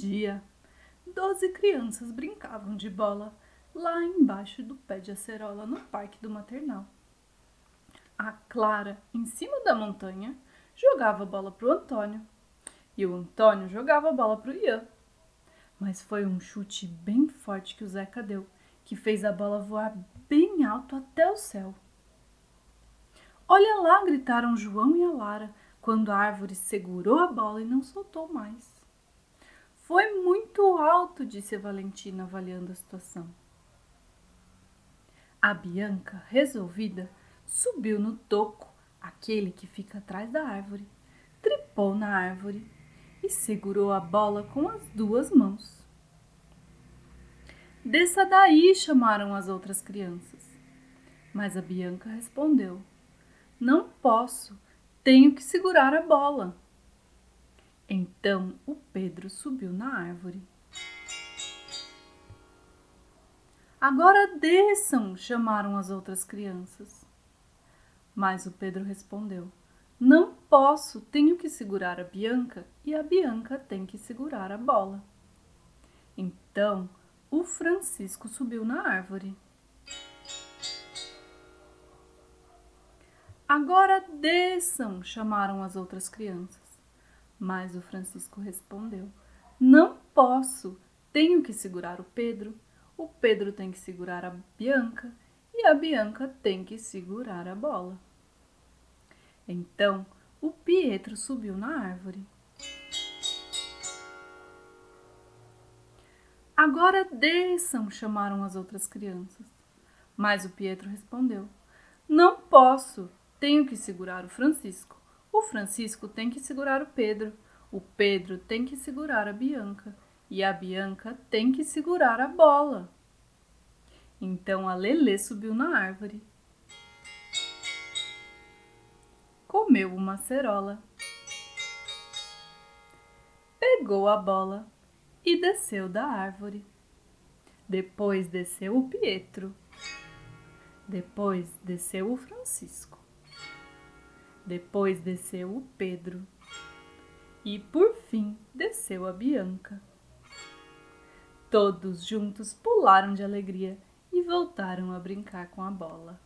dia, doze crianças brincavam de bola lá embaixo do pé de acerola no parque do maternal. A Clara, em cima da montanha, jogava a bola pro Antônio e o Antônio jogava a bola pro Ian. Mas foi um chute bem forte que o Zeca deu, que fez a bola voar bem alto até o céu. Olha lá, gritaram João e a Lara, quando a árvore segurou a bola e não soltou mais. Foi muito alto, disse Valentina, avaliando a situação. A Bianca, resolvida, subiu no toco, aquele que fica atrás da árvore, tripou na árvore e segurou a bola com as duas mãos. Desça daí, chamaram as outras crianças. Mas a Bianca respondeu: Não posso, tenho que segurar a bola. Então o Pedro subiu na árvore. Agora desçam, chamaram as outras crianças. Mas o Pedro respondeu: Não posso, tenho que segurar a Bianca e a Bianca tem que segurar a bola. Então o Francisco subiu na árvore. Agora desçam, chamaram as outras crianças. Mas o Francisco respondeu: Não posso, tenho que segurar o Pedro, o Pedro tem que segurar a Bianca e a Bianca tem que segurar a bola. Então o Pietro subiu na árvore. Agora desçam, chamaram as outras crianças. Mas o Pietro respondeu: Não posso, tenho que segurar o Francisco. O Francisco tem que segurar o Pedro, o Pedro tem que segurar a Bianca e a Bianca tem que segurar a bola. Então a Lelê subiu na árvore. Comeu uma cerola. Pegou a bola e desceu da árvore. Depois desceu o Pietro. Depois desceu o Francisco. Depois desceu o Pedro. E por fim desceu a Bianca. Todos juntos pularam de alegria e voltaram a brincar com a bola.